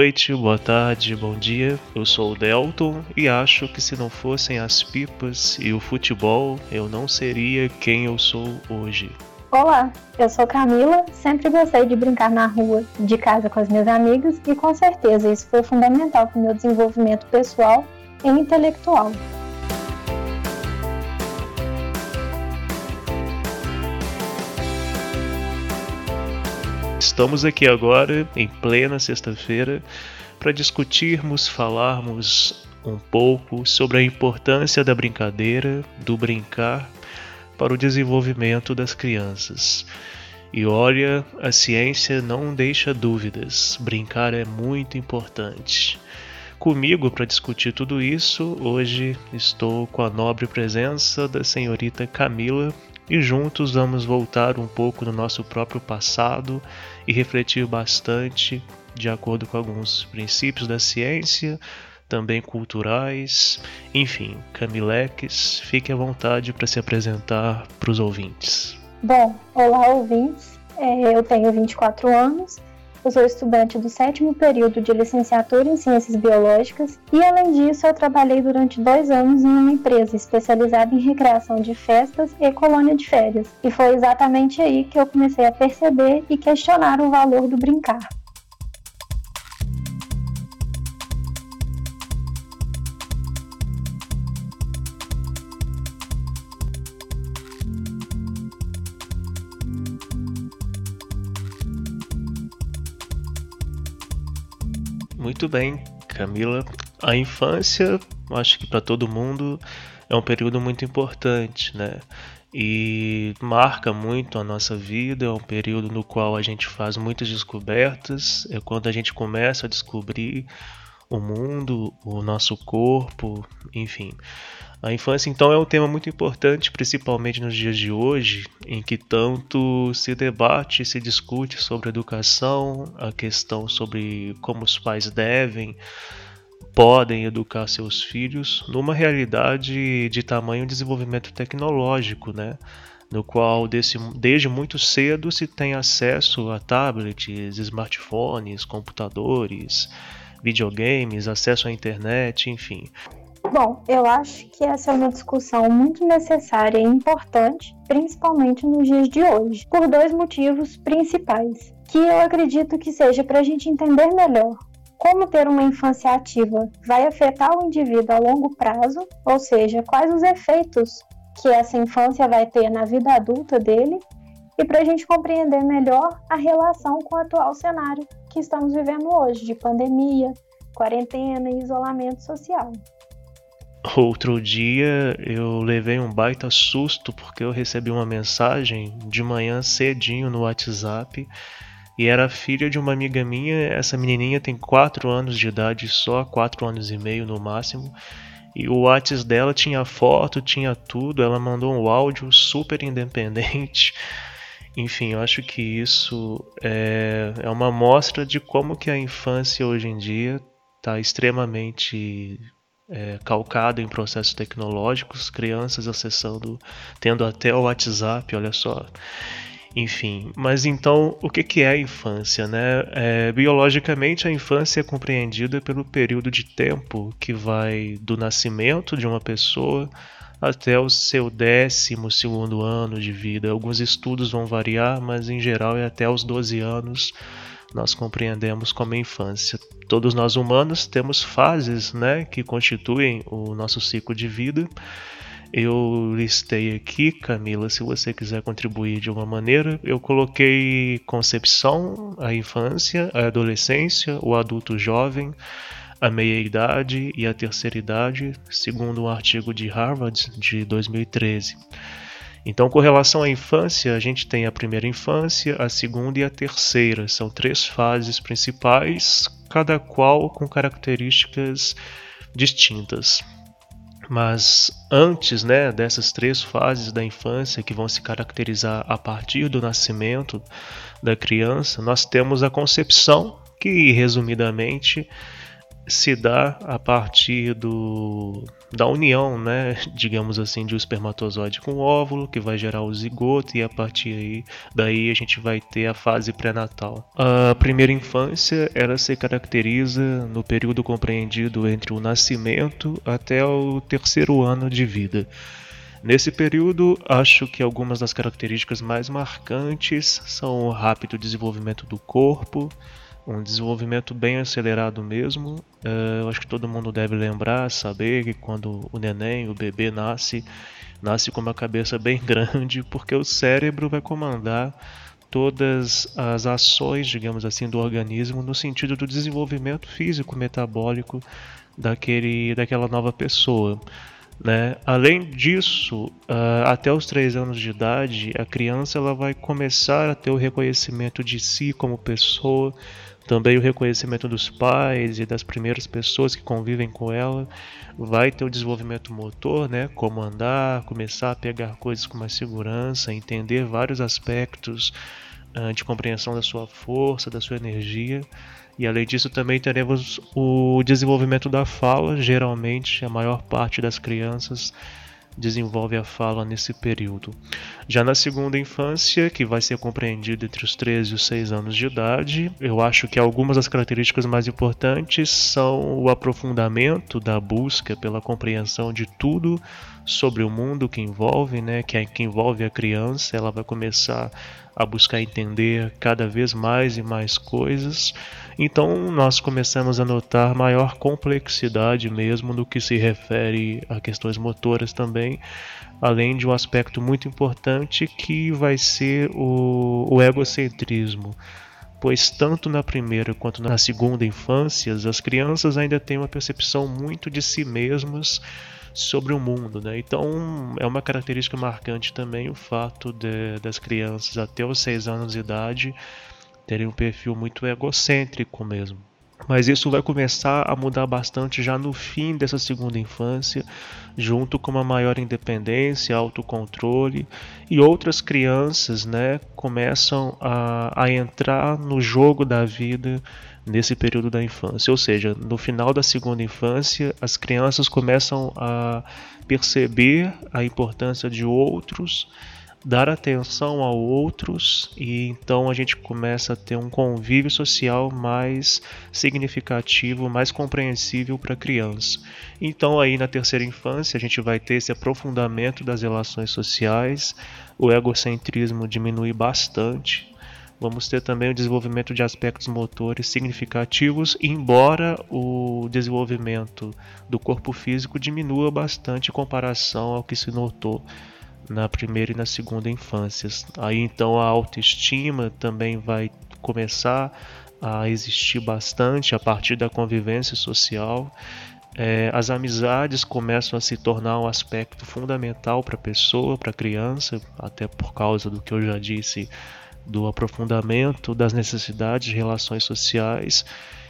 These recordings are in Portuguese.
Noite, boa tarde, bom dia. Eu sou o Delton e acho que se não fossem as pipas e o futebol, eu não seria quem eu sou hoje. Olá, eu sou Camila, sempre gostei de brincar na rua, de casa com as minhas amigas e com certeza isso foi fundamental para o meu desenvolvimento pessoal e intelectual. Estamos aqui agora, em plena sexta-feira, para discutirmos, falarmos um pouco sobre a importância da brincadeira, do brincar, para o desenvolvimento das crianças. E olha, a ciência não deixa dúvidas, brincar é muito importante. Comigo para discutir tudo isso, hoje estou com a nobre presença da senhorita Camila, e juntos vamos voltar um pouco no nosso próprio passado e refletir bastante de acordo com alguns princípios da ciência, também culturais, enfim, Camileques, fique à vontade para se apresentar para os ouvintes. Bom, olá ouvintes, é, eu tenho 24 anos eu sou estudante do sétimo período de licenciatura em Ciências Biológicas e, além disso, eu trabalhei durante dois anos em uma empresa especializada em recreação de festas e colônia de férias. E foi exatamente aí que eu comecei a perceber e questionar o valor do brincar. Muito bem, Camila. A infância, acho que para todo mundo é um período muito importante, né? E marca muito a nossa vida, é um período no qual a gente faz muitas descobertas, é quando a gente começa a descobrir o mundo, o nosso corpo, enfim. A infância, então, é um tema muito importante, principalmente nos dias de hoje, em que tanto se debate, se discute sobre educação, a questão sobre como os pais devem, podem educar seus filhos, numa realidade de tamanho desenvolvimento tecnológico, né? no qual desse, desde muito cedo se tem acesso a tablets, smartphones, computadores, videogames, acesso à internet, enfim. Bom, eu acho que essa é uma discussão muito necessária e importante, principalmente nos dias de hoje, por dois motivos principais, que eu acredito que seja para a gente entender melhor como ter uma infância ativa vai afetar o indivíduo a longo prazo, ou seja, quais os efeitos que essa infância vai ter na vida adulta dele, e para a gente compreender melhor a relação com o atual cenário que estamos vivendo hoje, de pandemia, quarentena e isolamento social. Outro dia eu levei um baita susto porque eu recebi uma mensagem de manhã cedinho no WhatsApp e era filha de uma amiga minha. Essa menininha tem 4 anos de idade, só 4 anos e meio no máximo. E o WhatsApp dela tinha foto, tinha tudo. Ela mandou um áudio super independente. Enfim, eu acho que isso é, é uma mostra de como que a infância hoje em dia está extremamente é, calcado em processos tecnológicos, crianças acessando, tendo até o WhatsApp, olha só. Enfim, mas então o que, que é a infância? Né? É, biologicamente, a infância é compreendida pelo período de tempo que vai do nascimento de uma pessoa até o seu décimo segundo ano de vida. Alguns estudos vão variar, mas em geral é até os 12 anos nós compreendemos como infância. Todos nós humanos temos fases né, que constituem o nosso ciclo de vida. Eu listei aqui, Camila, se você quiser contribuir de alguma maneira, eu coloquei concepção, a infância, a adolescência, o adulto jovem, a meia-idade e a terceira idade, segundo um artigo de Harvard de 2013. Então, com relação à infância, a gente tem a primeira infância, a segunda e a terceira. São três fases principais, cada qual com características distintas. Mas antes né, dessas três fases da infância, que vão se caracterizar a partir do nascimento da criança, nós temos a concepção, que resumidamente se dá a partir do, da união, né, digamos assim, de um espermatozoide com o óvulo, que vai gerar o zigoto, e a partir aí, daí a gente vai ter a fase pré-natal. A primeira infância, ela se caracteriza no período compreendido entre o nascimento até o terceiro ano de vida. Nesse período, acho que algumas das características mais marcantes são o rápido desenvolvimento do corpo, um desenvolvimento bem acelerado mesmo. Uh, eu acho que todo mundo deve lembrar, saber que quando o neném, o bebê nasce, nasce com uma cabeça bem grande, porque o cérebro vai comandar todas as ações, digamos assim, do organismo no sentido do desenvolvimento físico metabólico daquele, daquela nova pessoa. Né? Além disso, uh, até os 3 anos de idade, a criança ela vai começar a ter o reconhecimento de si como pessoa, também o reconhecimento dos pais e das primeiras pessoas que convivem com ela. Vai ter o desenvolvimento motor, né? Como andar, começar a pegar coisas com mais segurança, entender vários aspectos uh, de compreensão da sua força, da sua energia. E além disso, também teremos o desenvolvimento da fala. Geralmente, a maior parte das crianças desenvolve a fala nesse período. Já na segunda infância, que vai ser compreendido entre os 13 e os 6 anos de idade, eu acho que algumas das características mais importantes são o aprofundamento da busca pela compreensão de tudo sobre o mundo que envolve, né, que, é, que envolve a criança, ela vai começar a buscar entender cada vez mais e mais coisas. Então nós começamos a notar maior complexidade mesmo no que se refere a questões motoras também, além de um aspecto muito importante que vai ser o, o egocentrismo pois tanto na primeira quanto na segunda infância, as crianças ainda têm uma percepção muito de si mesmas sobre o mundo. Né? Então é uma característica marcante também o fato de, das crianças até os 6 anos de idade terem um perfil muito egocêntrico mesmo. Mas isso vai começar a mudar bastante já no fim dessa segunda infância, junto com uma maior independência, autocontrole e outras crianças, né, começam a, a entrar no jogo da vida nesse período da infância. Ou seja, no final da segunda infância, as crianças começam a perceber a importância de outros, dar atenção a outros e então a gente começa a ter um convívio social mais significativo, mais compreensível para a criança. Então aí na terceira infância a gente vai ter esse aprofundamento das relações sociais, o egocentrismo diminui bastante, Vamos ter também o desenvolvimento de aspectos motores significativos, embora o desenvolvimento do corpo físico diminua bastante em comparação ao que se notou na primeira e na segunda infâncias. Aí então a autoestima também vai começar a existir bastante a partir da convivência social. É, as amizades começam a se tornar um aspecto fundamental para a pessoa, para a criança, até por causa do que eu já disse do aprofundamento das necessidades de relações sociais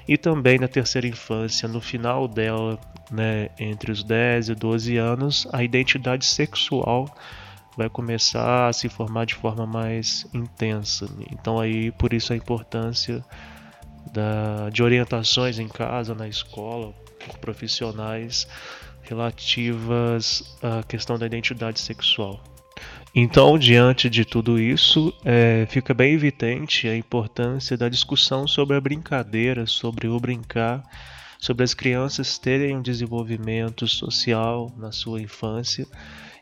e também na terceira infância, no final dela, né, entre os 10 e 12 anos, a identidade sexual vai começar a se formar de forma mais intensa. Então aí por isso a importância da, de orientações em casa, na escola, por profissionais relativas à questão da identidade sexual. Então, diante de tudo isso, é, fica bem evidente a importância da discussão sobre a brincadeira, sobre o brincar, sobre as crianças terem um desenvolvimento social na sua infância.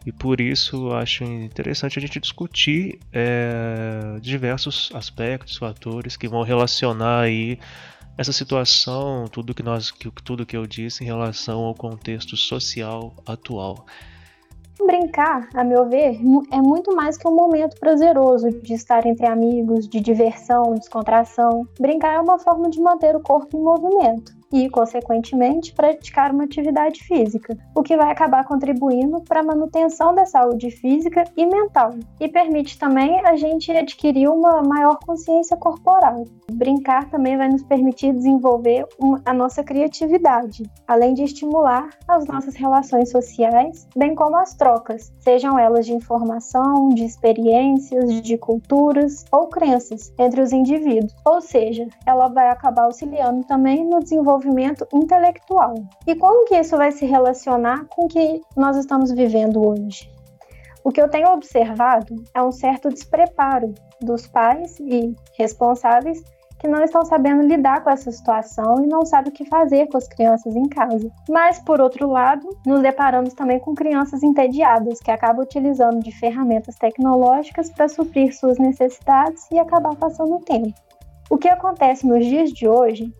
E por isso acho interessante a gente discutir é, diversos aspectos, fatores que vão relacionar aí essa situação, tudo que nós, tudo que eu disse em relação ao contexto social atual. Brincar, a meu ver, é muito mais que um momento prazeroso de estar entre amigos, de diversão, descontração. Brincar é uma forma de manter o corpo em movimento. E, consequentemente, praticar uma atividade física, o que vai acabar contribuindo para a manutenção da saúde física e mental. E permite também a gente adquirir uma maior consciência corporal. Brincar também vai nos permitir desenvolver a nossa criatividade, além de estimular as nossas relações sociais, bem como as trocas, sejam elas de informação, de experiências, de culturas ou crenças entre os indivíduos. Ou seja, ela vai acabar auxiliando também no desenvolvimento intelectual. E como que isso vai se relacionar com o que nós estamos vivendo hoje? O que eu tenho observado é um certo despreparo dos pais e responsáveis que não estão sabendo lidar com essa situação e não sabem o que fazer com as crianças em casa. Mas, por outro lado, nos deparamos também com crianças entediadas, que acabam utilizando de ferramentas tecnológicas para suprir suas necessidades e acabar passando o tempo. O que acontece nos dias de hoje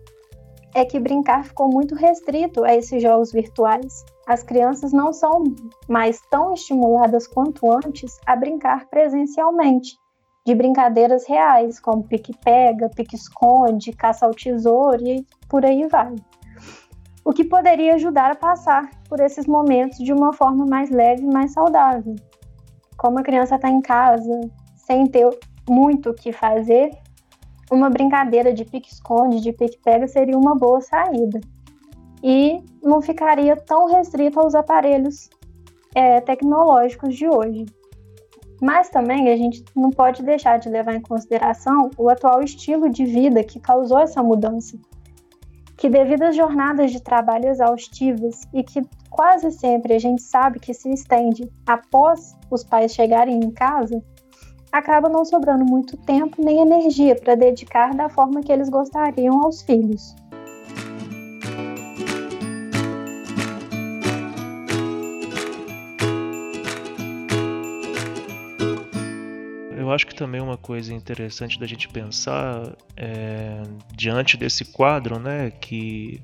é que brincar ficou muito restrito a esses jogos virtuais. As crianças não são mais tão estimuladas quanto antes a brincar presencialmente de brincadeiras reais, como pique-pega, pique-esconde, caça ao tesouro e por aí vai. O que poderia ajudar a passar por esses momentos de uma forma mais leve e mais saudável. Como a criança está em casa, sem ter muito o que fazer, uma brincadeira de pique-esconde, de pique-pega seria uma boa saída. E não ficaria tão restrito aos aparelhos é, tecnológicos de hoje. Mas também a gente não pode deixar de levar em consideração o atual estilo de vida que causou essa mudança. Que, devido às jornadas de trabalho exaustivas e que quase sempre a gente sabe que se estende após os pais chegarem em casa, acaba não sobrando muito tempo nem energia para dedicar da forma que eles gostariam aos filhos. eu acho que também uma coisa interessante da gente pensar é, diante desse quadro, né, que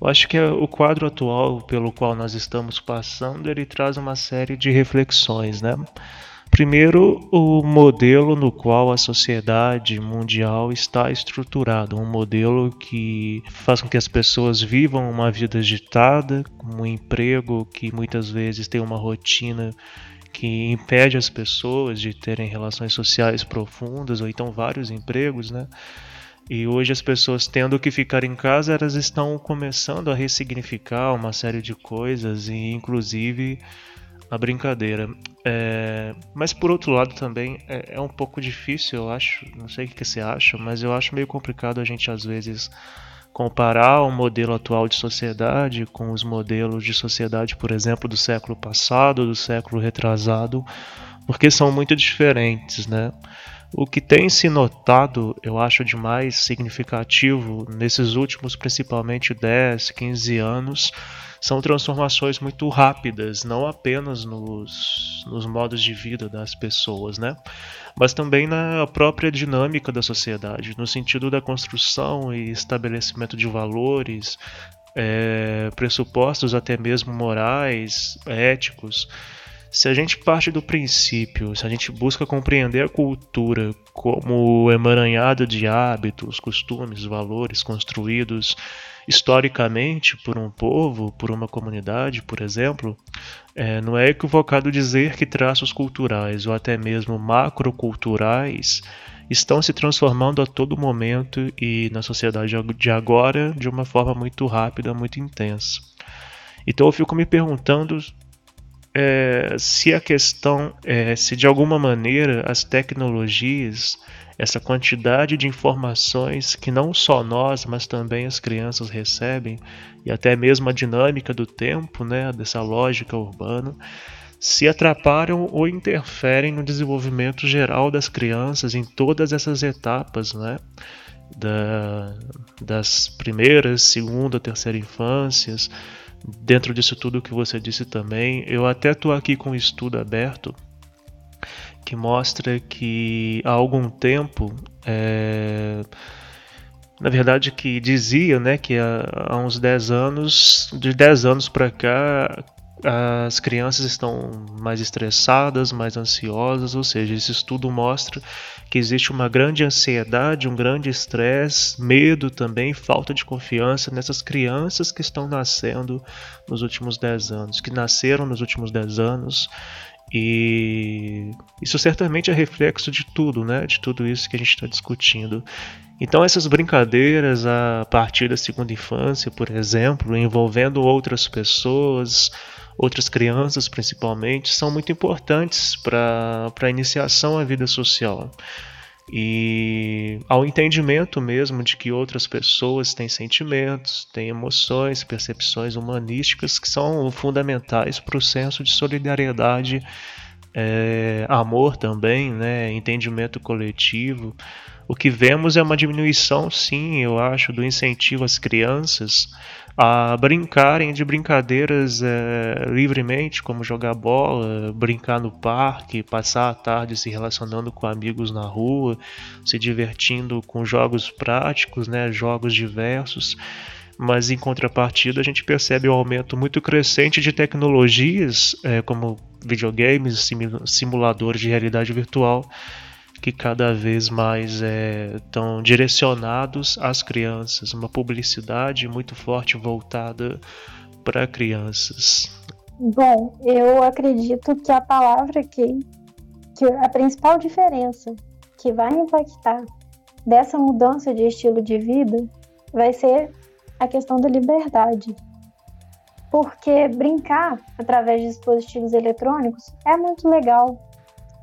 eu acho que é o quadro atual pelo qual nós estamos passando, ele traz uma série de reflexões, né? Primeiro, o modelo no qual a sociedade mundial está estruturada, um modelo que faz com que as pessoas vivam uma vida agitada, um emprego que muitas vezes tem uma rotina que impede as pessoas de terem relações sociais profundas ou então vários empregos, né? E hoje as pessoas tendo que ficar em casa, elas estão começando a ressignificar uma série de coisas e inclusive a brincadeira. É, mas por outro lado também é, é, um pouco difícil, eu acho. Não sei o que você acha, mas eu acho meio complicado a gente às vezes comparar o modelo atual de sociedade com os modelos de sociedade, por exemplo, do século passado, do século retrasado, porque são muito diferentes, né? O que tem se notado, eu acho de mais significativo nesses últimos, principalmente 10, 15 anos, são transformações muito rápidas, não apenas nos, nos modos de vida das pessoas, né? mas também na própria dinâmica da sociedade, no sentido da construção e estabelecimento de valores, é, pressupostos até mesmo morais, éticos. Se a gente parte do princípio, se a gente busca compreender a cultura como emaranhado de hábitos, costumes, valores construídos historicamente por um povo, por uma comunidade, por exemplo, é, não é equivocado dizer que traços culturais ou até mesmo macroculturais estão se transformando a todo momento e na sociedade de agora de uma forma muito rápida, muito intensa. Então eu fico me perguntando é, se a questão é se de alguma maneira as tecnologias essa quantidade de informações que não só nós, mas também as crianças recebem, e até mesmo a dinâmica do tempo, né, dessa lógica urbana, se atrapalham ou interferem no desenvolvimento geral das crianças em todas essas etapas, né? Da, das primeiras, segunda, terceira infâncias, dentro disso tudo que você disse também. Eu até estou aqui com um estudo aberto que mostra que há algum tempo, é, na verdade que dizia né, que há, há uns 10 anos, de 10 anos para cá, as crianças estão mais estressadas, mais ansiosas, ou seja, esse estudo mostra que existe uma grande ansiedade, um grande estresse, medo também, falta de confiança nessas crianças que estão nascendo nos últimos 10 anos, que nasceram nos últimos 10 anos e isso certamente é reflexo de tudo, né? De tudo isso que a gente está discutindo. Então essas brincadeiras a partir da segunda infância, por exemplo, envolvendo outras pessoas, outras crianças principalmente, são muito importantes para a iniciação à vida social e ao entendimento mesmo de que outras pessoas têm sentimentos, têm emoções, percepções humanísticas que são fundamentais para o senso de solidariedade, é, amor também, né, entendimento coletivo. O que vemos é uma diminuição, sim, eu acho, do incentivo às crianças a brincarem de brincadeiras é, livremente, como jogar bola, brincar no parque, passar a tarde se relacionando com amigos na rua, se divertindo com jogos práticos, né, jogos diversos. Mas em contrapartida, a gente percebe um aumento muito crescente de tecnologias, é, como videogames, simuladores de realidade virtual, que cada vez mais estão é, direcionados às crianças, uma publicidade muito forte voltada para crianças. Bom, eu acredito que a palavra que, que a principal diferença que vai impactar dessa mudança de estilo de vida vai ser a questão da liberdade. Porque brincar através de dispositivos eletrônicos é muito legal.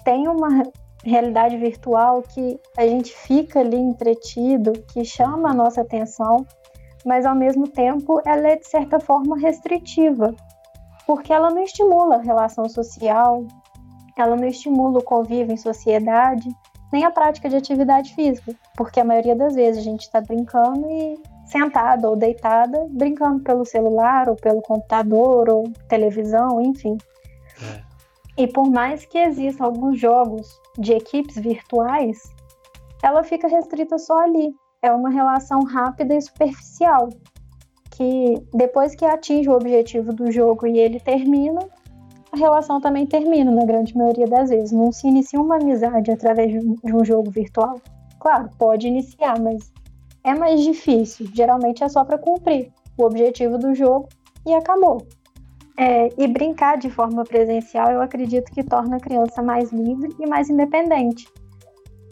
Tem uma realidade virtual que a gente fica ali entretido, que chama a nossa atenção, mas ao mesmo tempo ela é de certa forma restritiva, porque ela não estimula a relação social, ela não estimula o convívio em sociedade, nem a prática de atividade física, porque a maioria das vezes a gente está brincando e sentada ou deitada, brincando pelo celular ou pelo computador ou televisão, enfim. É. E por mais que existam alguns jogos de equipes virtuais, ela fica restrita só ali. É uma relação rápida e superficial, que depois que atinge o objetivo do jogo e ele termina, a relação também termina na grande maioria das vezes. Não se inicia uma amizade através de um jogo virtual. Claro, pode iniciar, mas é mais difícil. Geralmente é só para cumprir o objetivo do jogo e acabou. É, e brincar de forma presencial, eu acredito que torna a criança mais livre e mais independente.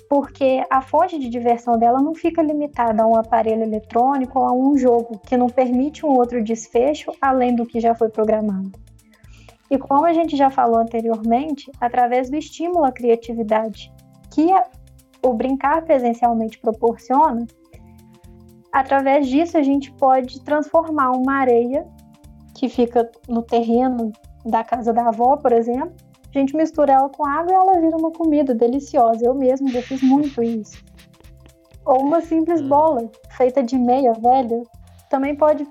Porque a fonte de diversão dela não fica limitada a um aparelho eletrônico ou a um jogo que não permite um outro desfecho além do que já foi programado. E como a gente já falou anteriormente, através do estímulo à criatividade que a, o brincar presencialmente proporciona, através disso a gente pode transformar uma areia que fica no terreno da casa da avó, por exemplo, a gente mistura ela com água e ela vira uma comida deliciosa. Eu mesmo já fiz muito isso. Ou uma simples hum. bola feita de meia velha também pode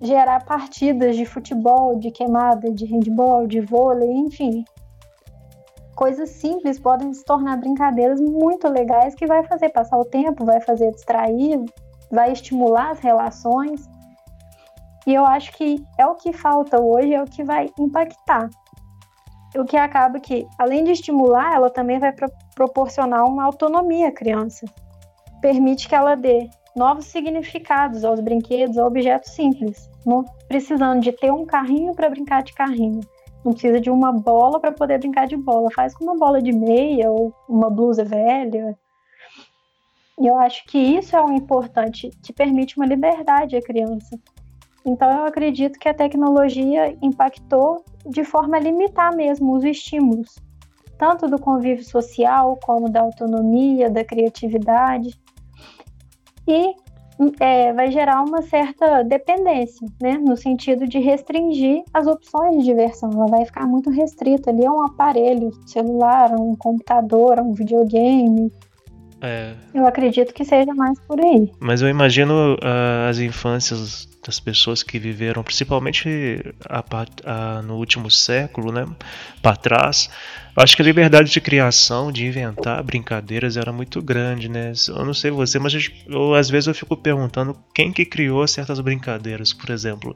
gerar partidas de futebol, de queimada, de handball, de vôlei, enfim. Coisas simples podem se tornar brincadeiras muito legais que vai fazer passar o tempo, vai fazer distrair, vai estimular as relações e eu acho que é o que falta hoje, é o que vai impactar. O que acaba que, além de estimular, ela também vai pro proporcionar uma autonomia à criança. Permite que ela dê novos significados aos brinquedos, a objetos simples, não precisando de ter um carrinho para brincar de carrinho. Não precisa de uma bola para poder brincar de bola. Faz com uma bola de meia ou uma blusa velha. E eu acho que isso é o importante, que permite uma liberdade à criança. Então, eu acredito que a tecnologia impactou de forma a limitar mesmo os estímulos, tanto do convívio social, como da autonomia, da criatividade, e é, vai gerar uma certa dependência, né, no sentido de restringir as opções de diversão. Ela vai ficar muito restrita ali a um aparelho celular, a um computador, a um videogame. É. Eu acredito que seja mais por aí. Mas eu imagino uh, as infâncias das pessoas que viveram, principalmente a, a, no último século, né, para trás. Eu acho que a liberdade de criação, de inventar brincadeiras era muito grande, né? Eu não sei você, mas eu, às vezes eu fico perguntando quem que criou certas brincadeiras, por exemplo.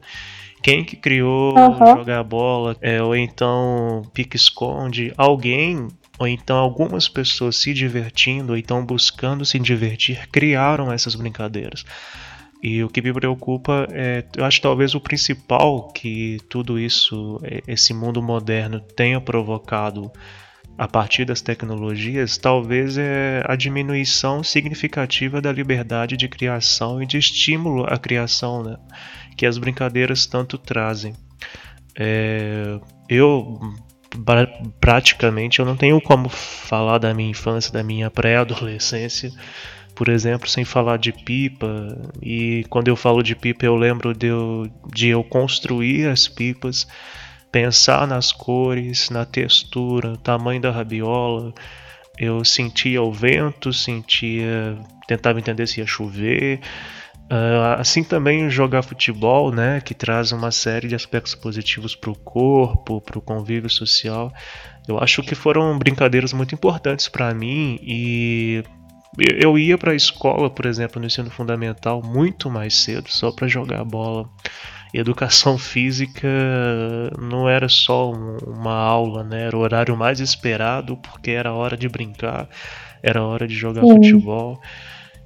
Quem que criou uhum. jogar bola, é, ou então pique-esconde, alguém ou então algumas pessoas se divertindo, ou então buscando se divertir, criaram essas brincadeiras. E o que me preocupa é, eu acho talvez o principal que tudo isso, é, esse mundo moderno tenha provocado a partir das tecnologias, talvez é a diminuição significativa da liberdade de criação e de estímulo à criação, né? que as brincadeiras tanto trazem. É, eu praticamente eu não tenho como falar da minha infância, da minha pré-adolescência, por exemplo, sem falar de pipa. E quando eu falo de pipa, eu lembro de eu, de eu construir as pipas, pensar nas cores, na textura, tamanho da rabiola. Eu sentia o vento, sentia, tentava entender se ia chover. Uh, assim também jogar futebol, né, que traz uma série de aspectos positivos para o corpo, para o convívio social. Eu acho que foram brincadeiras muito importantes para mim e eu ia para a escola, por exemplo, no ensino fundamental muito mais cedo, só para jogar bola. E educação física não era só uma aula, né? Era o horário mais esperado porque era hora de brincar, era hora de jogar Sim. futebol.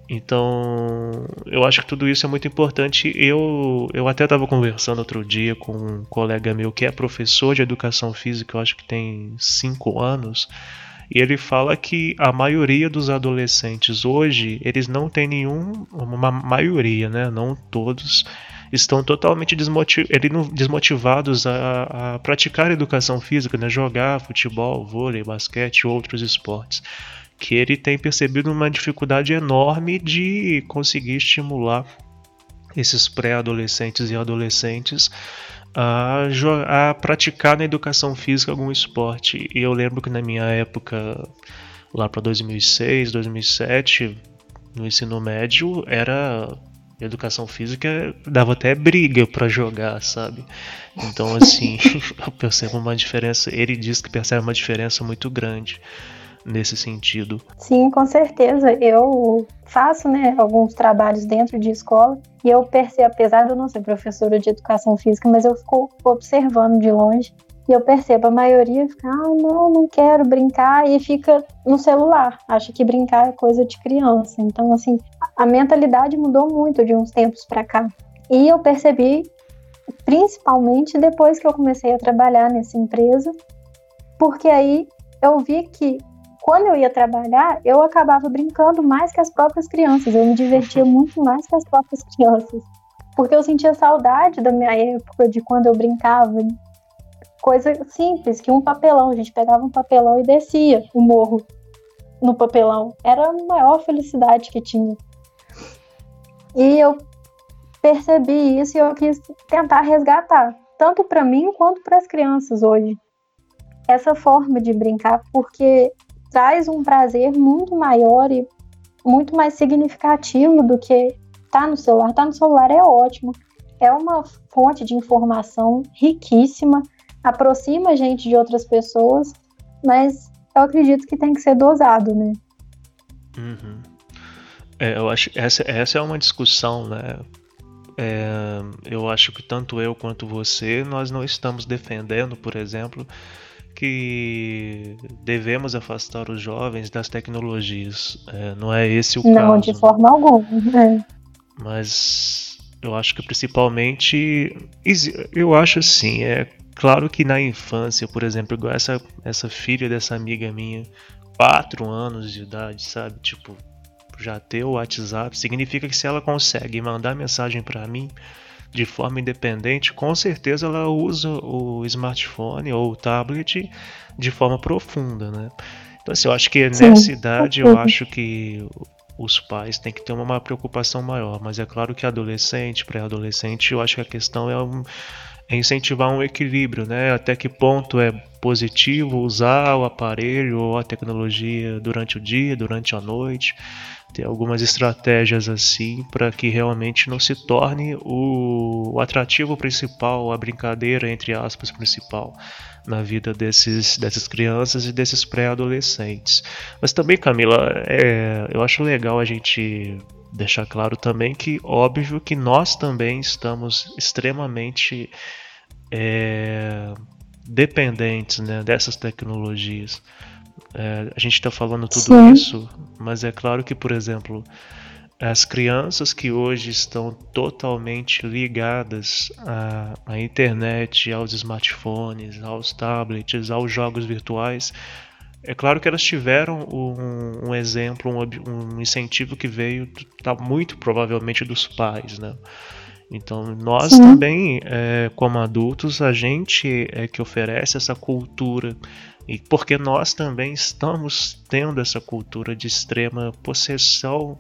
Então, eu acho que tudo isso é muito importante. Eu, eu até estava conversando outro dia com um colega meu que é professor de educação física, eu acho que tem 5 anos, e ele fala que a maioria dos adolescentes hoje, eles não têm nenhum, uma maioria, né? Não todos, estão totalmente desmotiv desmotivados a, a, praticar educação física, né? jogar futebol, vôlei, basquete, outros esportes que ele tem percebido uma dificuldade enorme de conseguir estimular esses pré-adolescentes e adolescentes a, a, praticar na educação física algum esporte. E eu lembro que na minha época, lá para 2006, 2007, no ensino médio, era educação física dava até briga para jogar, sabe? Então assim, eu percebo uma diferença. Ele diz que percebe uma diferença muito grande nesse sentido. Sim, com certeza. Eu faço né, alguns trabalhos dentro de escola e eu percebo, apesar de eu não ser professora de educação física, mas eu fico observando de longe e eu percebo a maioria fica, ah, não, não quero brincar e fica no celular. Acha que brincar é coisa de criança. Então, assim, a mentalidade mudou muito de uns tempos para cá. E eu percebi, principalmente depois que eu comecei a trabalhar nessa empresa, porque aí eu vi que quando eu ia trabalhar, eu acabava brincando mais que as próprias crianças. Eu me divertia muito mais que as próprias crianças. Porque eu sentia saudade da minha época, de quando eu brincava. Coisa simples, que um papelão, a gente pegava um papelão e descia o morro no papelão. Era a maior felicidade que tinha. E eu percebi isso e eu quis tentar resgatar, tanto para mim quanto para as crianças hoje. Essa forma de brincar, porque traz um prazer muito maior e muito mais significativo do que tá no celular. Tá no celular é ótimo, é uma fonte de informação riquíssima, aproxima a gente de outras pessoas, mas eu acredito que tem que ser dosado, né? Uhum. É, eu acho essa essa é uma discussão, né? É, eu acho que tanto eu quanto você nós não estamos defendendo, por exemplo, que devemos afastar os jovens das tecnologias. É, não é esse o não, caso. Não, de forma alguma. É. Mas eu acho que principalmente. Eu acho assim, é claro que na infância, por exemplo, igual essa, essa filha dessa amiga minha, 4 anos de idade, sabe? Tipo, já ter o WhatsApp, significa que se ela consegue mandar mensagem para mim de forma independente, com certeza ela usa o smartphone ou o tablet de forma profunda, né? Então, assim, eu acho que Sim. nessa idade, eu acho que os pais têm que ter uma preocupação maior, mas é claro que adolescente, pré-adolescente, eu acho que a questão é, um, é incentivar um equilíbrio, né? Até que ponto é positivo usar o aparelho ou a tecnologia durante o dia, durante a noite. Ter algumas estratégias assim para que realmente não se torne o, o atrativo principal, a brincadeira entre aspas principal na vida desses, dessas crianças e desses pré-adolescentes. Mas também, Camila, é, eu acho legal a gente deixar claro também que, óbvio, que nós também estamos extremamente é, dependentes né, dessas tecnologias. É, a gente está falando tudo Sim. isso, mas é claro que, por exemplo, as crianças que hoje estão totalmente ligadas à, à, internet, aos smartphones, aos tablets, aos jogos virtuais, é claro que elas tiveram um, um exemplo, um, um, incentivo que veio tá, muito provavelmente dos pais, né? Então nós Sim. também, é, como adultos, a gente é que oferece essa cultura e porque nós também estamos tendo essa cultura de extrema possessão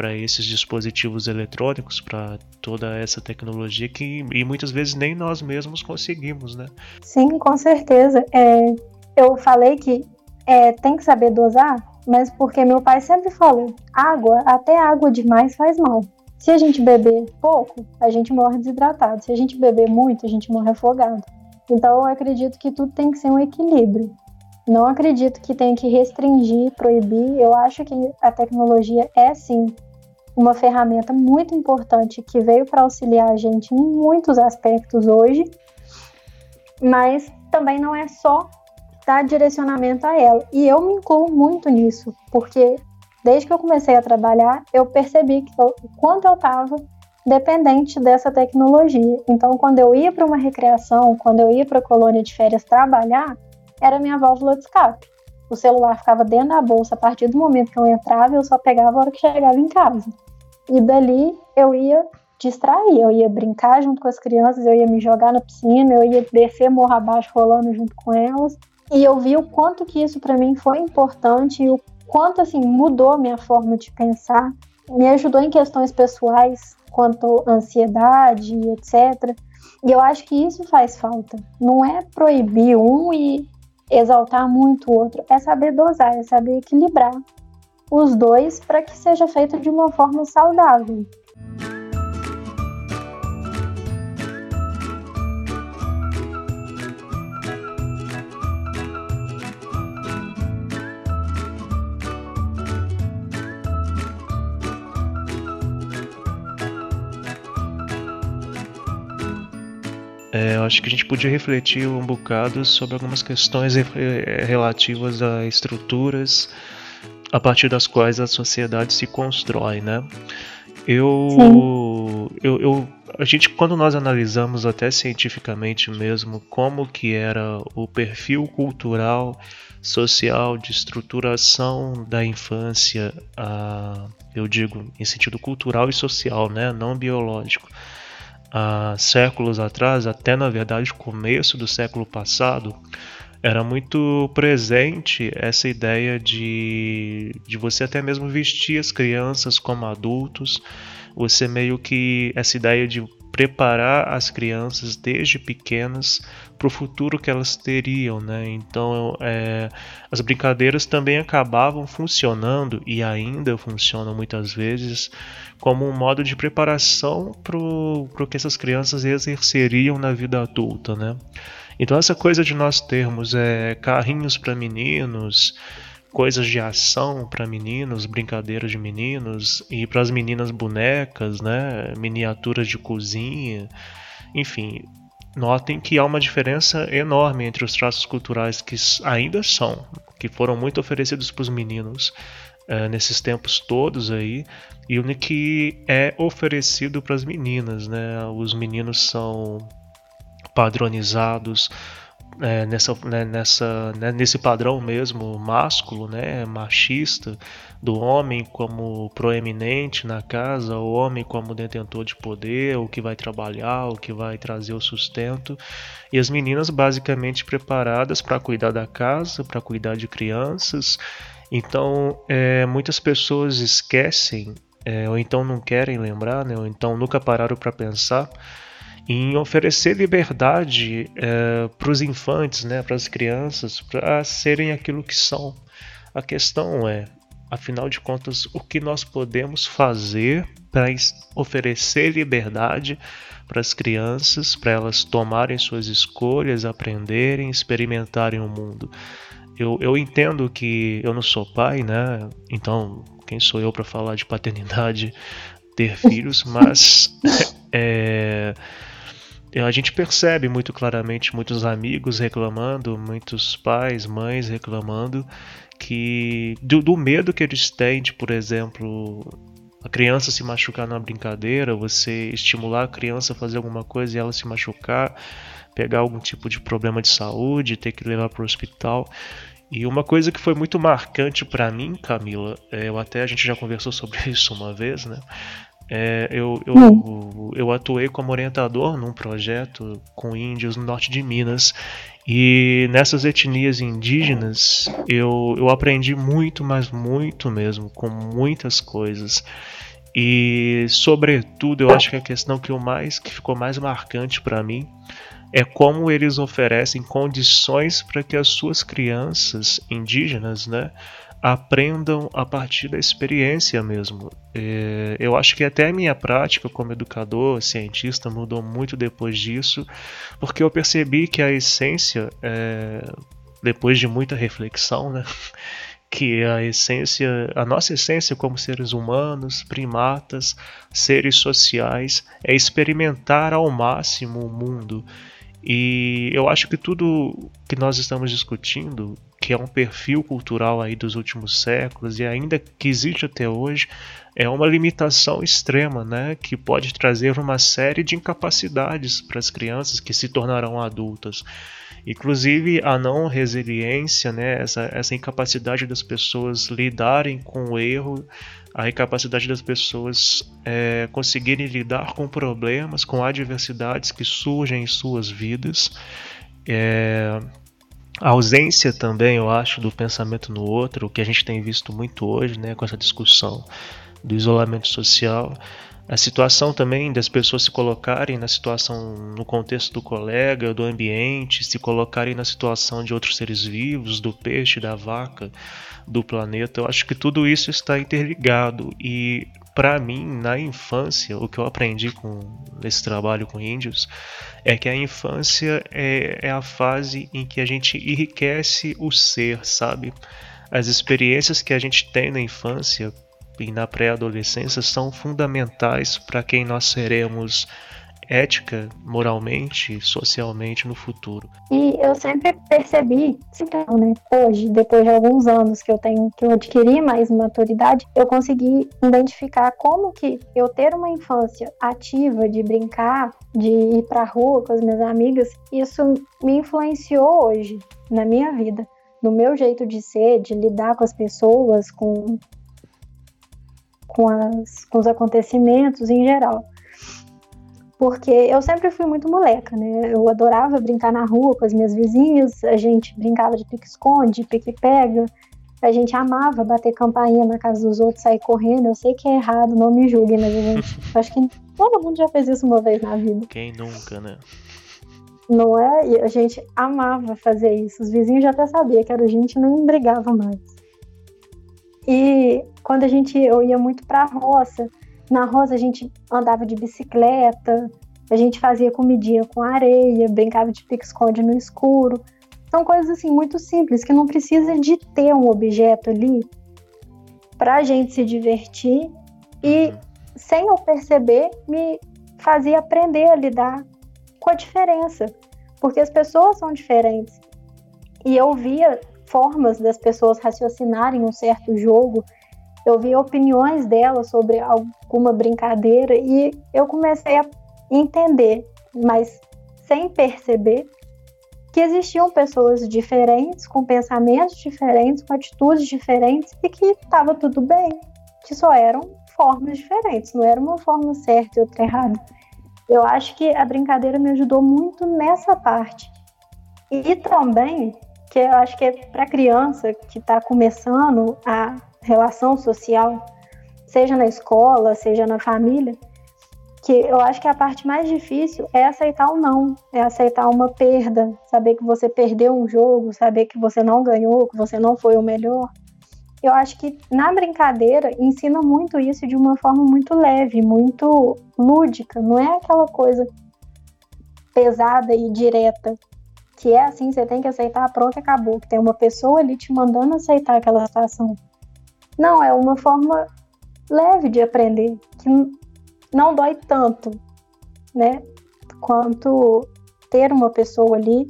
para esses dispositivos eletrônicos, para toda essa tecnologia que e muitas vezes nem nós mesmos conseguimos, né? Sim, com certeza. É, eu falei que é, tem que saber dosar, mas porque meu pai sempre falou, água, até água demais faz mal. Se a gente beber pouco, a gente morre desidratado. Se a gente beber muito, a gente morre afogado. Então eu acredito que tudo tem que ser um equilíbrio. Não acredito que tenha que restringir, proibir. Eu acho que a tecnologia é sim uma ferramenta muito importante que veio para auxiliar a gente em muitos aspectos hoje, mas também não é só dar direcionamento a ela. E eu me incluo muito nisso, porque desde que eu comecei a trabalhar, eu percebi que o quanto eu estava dependente dessa tecnologia. Então, quando eu ia para uma recreação, quando eu ia para a colônia de férias trabalhar, era minha válvula de escape. O celular ficava dentro da bolsa a partir do momento que eu entrava, eu só pegava a hora que chegava em casa. E dali eu ia distrair, eu ia brincar junto com as crianças, eu ia me jogar na piscina, eu ia descer morro abaixo rolando junto com elas. E eu vi o quanto que isso para mim foi importante e o quanto assim mudou minha forma de pensar, me ajudou em questões pessoais quanto ansiedade, etc. E eu acho que isso faz falta. Não é proibir um e exaltar muito o outro, é saber dosar, é saber equilibrar os dois para que seja feito de uma forma saudável. É, eu acho que a gente podia refletir um bocado sobre algumas questões relativas a estruturas a partir das quais a sociedade se constrói, né? Eu, eu, eu, a gente quando nós analisamos até cientificamente mesmo como que era o perfil cultural, social de estruturação da infância, a, eu digo em sentido cultural e social, né, não biológico. Há séculos atrás, até na verdade começo do século passado, era muito presente essa ideia de, de você até mesmo vestir as crianças como adultos, você meio que essa ideia de preparar as crianças desde pequenas para o futuro que elas teriam, né? Então é, as brincadeiras também acabavam funcionando e ainda funcionam muitas vezes como um modo de preparação para o que essas crianças exerceriam na vida adulta, né? Então essa coisa de nós termos é, carrinhos para meninos, coisas de ação para meninos, brincadeiras de meninos e para as meninas bonecas, né, miniaturas de cozinha, enfim, notem que há uma diferença enorme entre os traços culturais que ainda são, que foram muito oferecidos para os meninos é, nesses tempos todos aí, e o que é oferecido para as meninas, né? Os meninos são padronizados é, nessa, né, nessa, né, nesse padrão mesmo másculo, né, machista, do homem como proeminente na casa, o homem como detentor de poder, o que vai trabalhar, o que vai trazer o sustento, e as meninas basicamente preparadas para cuidar da casa, para cuidar de crianças. Então, é, muitas pessoas esquecem, é, ou então não querem lembrar, né, ou então nunca pararam para pensar em oferecer liberdade é, para os infantes, né, para as crianças, para serem aquilo que são. A questão é, afinal de contas, o que nós podemos fazer para oferecer liberdade para as crianças, para elas tomarem suas escolhas, aprenderem, experimentarem o mundo. Eu, eu entendo que eu não sou pai, né? Então, quem sou eu para falar de paternidade, ter filhos, mas é, a gente percebe muito claramente muitos amigos reclamando, muitos pais, mães reclamando que do, do medo que eles têm de, por exemplo, a criança se machucar numa brincadeira, você estimular a criança a fazer alguma coisa e ela se machucar, pegar algum tipo de problema de saúde, ter que levar para o hospital. E uma coisa que foi muito marcante para mim, Camila, é, eu até a gente já conversou sobre isso uma vez, né? É, eu, eu, hum. eu atuei como orientador num projeto com índios no norte de Minas e nessas etnias indígenas eu, eu aprendi muito, mas muito mesmo, com muitas coisas. E sobretudo eu acho que a questão que, o mais, que ficou mais marcante para mim é como eles oferecem condições para que as suas crianças indígenas, né, aprendam a partir da experiência mesmo. É, eu acho que até a minha prática como educador, cientista, mudou muito depois disso, porque eu percebi que a essência, é, depois de muita reflexão, né, que a essência, a nossa essência como seres humanos, primatas, seres sociais, é experimentar ao máximo o mundo. E eu acho que tudo que nós estamos discutindo que é um perfil cultural aí dos últimos séculos e ainda que existe até hoje, é uma limitação extrema, né, que pode trazer uma série de incapacidades para as crianças que se tornarão adultas. Inclusive a não resiliência, né, essa, essa incapacidade das pessoas lidarem com o erro, a incapacidade das pessoas é, conseguirem lidar com problemas, com adversidades que surgem em suas vidas. É, a ausência também, eu acho, do pensamento no outro, que a gente tem visto muito hoje, né, com essa discussão do isolamento social, a situação também das pessoas se colocarem na situação no contexto do colega, do ambiente, se colocarem na situação de outros seres vivos, do peixe, da vaca, do planeta. Eu acho que tudo isso está interligado e para mim, na infância, o que eu aprendi com esse trabalho com índios é que a infância é, é a fase em que a gente enriquece o ser, sabe? As experiências que a gente tem na infância e na pré-adolescência são fundamentais para quem nós seremos ética, moralmente, socialmente no futuro. E eu sempre percebi, então, né, hoje, depois de alguns anos que eu tenho que eu adquiri mais maturidade, eu consegui identificar como que eu ter uma infância ativa de brincar, de ir para rua com as minhas amigas, isso me influenciou hoje na minha vida, no meu jeito de ser, de lidar com as pessoas, com com, as, com os acontecimentos em geral porque eu sempre fui muito moleca, né? Eu adorava brincar na rua com as minhas vizinhas, a gente brincava de pique-esconde, pique-pega, a gente amava bater campainha na casa dos outros, sair correndo. Eu sei que é errado, não me julguem, mas a gente, acho que todo mundo já fez isso uma vez na vida. Quem nunca, né? Não é? E a gente amava fazer isso. Os vizinhos já até sabiam que era a gente não brigava mais. E quando a gente eu ia muito pra roça, na roça a gente andava de bicicleta, a gente fazia comidinha com areia, brincava de pique-esconde no escuro. São coisas assim muito simples que não precisa de ter um objeto ali para a gente se divertir e sem eu perceber me fazia aprender a lidar com a diferença, porque as pessoas são diferentes. E eu via formas das pessoas raciocinarem um certo jogo eu vi opiniões dela sobre alguma brincadeira e eu comecei a entender, mas sem perceber, que existiam pessoas diferentes, com pensamentos diferentes, com atitudes diferentes e que estava tudo bem, que só eram formas diferentes, não era uma forma certa e outra errada. Eu acho que a brincadeira me ajudou muito nessa parte. E também, que eu acho que é para criança que está começando a relação social, seja na escola, seja na família, que eu acho que a parte mais difícil é aceitar o não, é aceitar uma perda, saber que você perdeu um jogo, saber que você não ganhou, que você não foi o melhor. Eu acho que na brincadeira ensina muito isso de uma forma muito leve, muito lúdica, não é aquela coisa pesada e direta, que é assim, você tem que aceitar, pronto, acabou, que tem uma pessoa ali te mandando aceitar aquela situação. Não, é uma forma leve de aprender, que não dói tanto, né? Quanto ter uma pessoa ali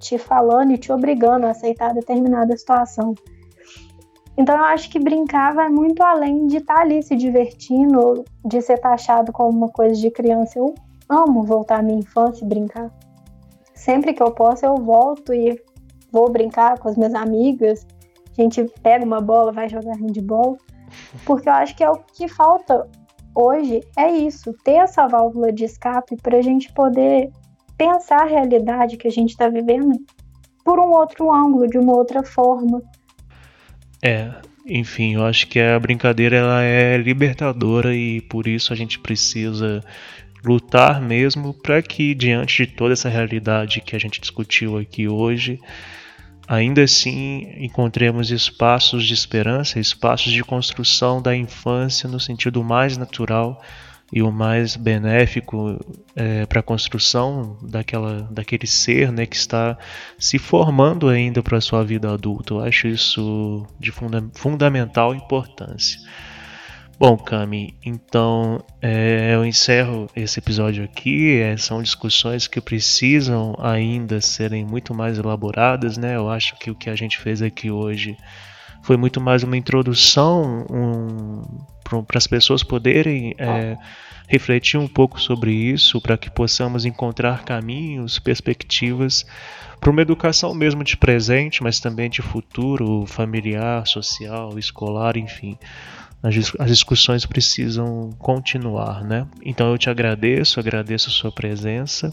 te falando e te obrigando a aceitar determinada situação. Então eu acho que brincar vai muito além de estar tá ali se divertindo, de ser taxado como uma coisa de criança. Eu amo voltar à minha infância e brincar. Sempre que eu posso, eu volto e vou brincar com as minhas amigas. A gente pega uma bola, vai jogar handball. Porque eu acho que é o que falta hoje é isso, ter essa válvula de escape para a gente poder pensar a realidade que a gente está vivendo por um outro ângulo, de uma outra forma. É, enfim, eu acho que a brincadeira ela é libertadora e por isso a gente precisa lutar mesmo para que diante de toda essa realidade que a gente discutiu aqui hoje, ainda assim encontremos espaços de esperança, espaços de construção da infância no sentido mais natural e o mais benéfico é, para a construção daquela, daquele ser né, que está se formando ainda para a sua vida adulta. Eu acho isso de funda fundamental importância. Bom, Cami, então é, eu encerro esse episódio aqui. É, são discussões que precisam ainda serem muito mais elaboradas, né? Eu acho que o que a gente fez aqui hoje foi muito mais uma introdução um, para as pessoas poderem é, refletir um pouco sobre isso, para que possamos encontrar caminhos, perspectivas para uma educação mesmo de presente, mas também de futuro, familiar, social, escolar, enfim as discussões precisam continuar, né? Então eu te agradeço, agradeço a sua presença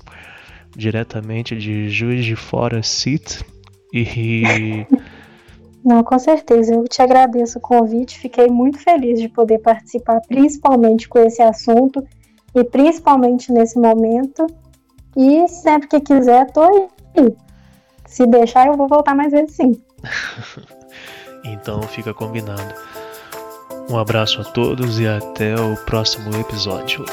diretamente de Juiz de Fora City e Não, com certeza. Eu te agradeço o convite. Fiquei muito feliz de poder participar, principalmente com esse assunto e principalmente nesse momento. E sempre que quiser, tô aí. Se deixar, eu vou voltar mais vezes sim. então fica combinado. Um abraço a todos e até o próximo episódio.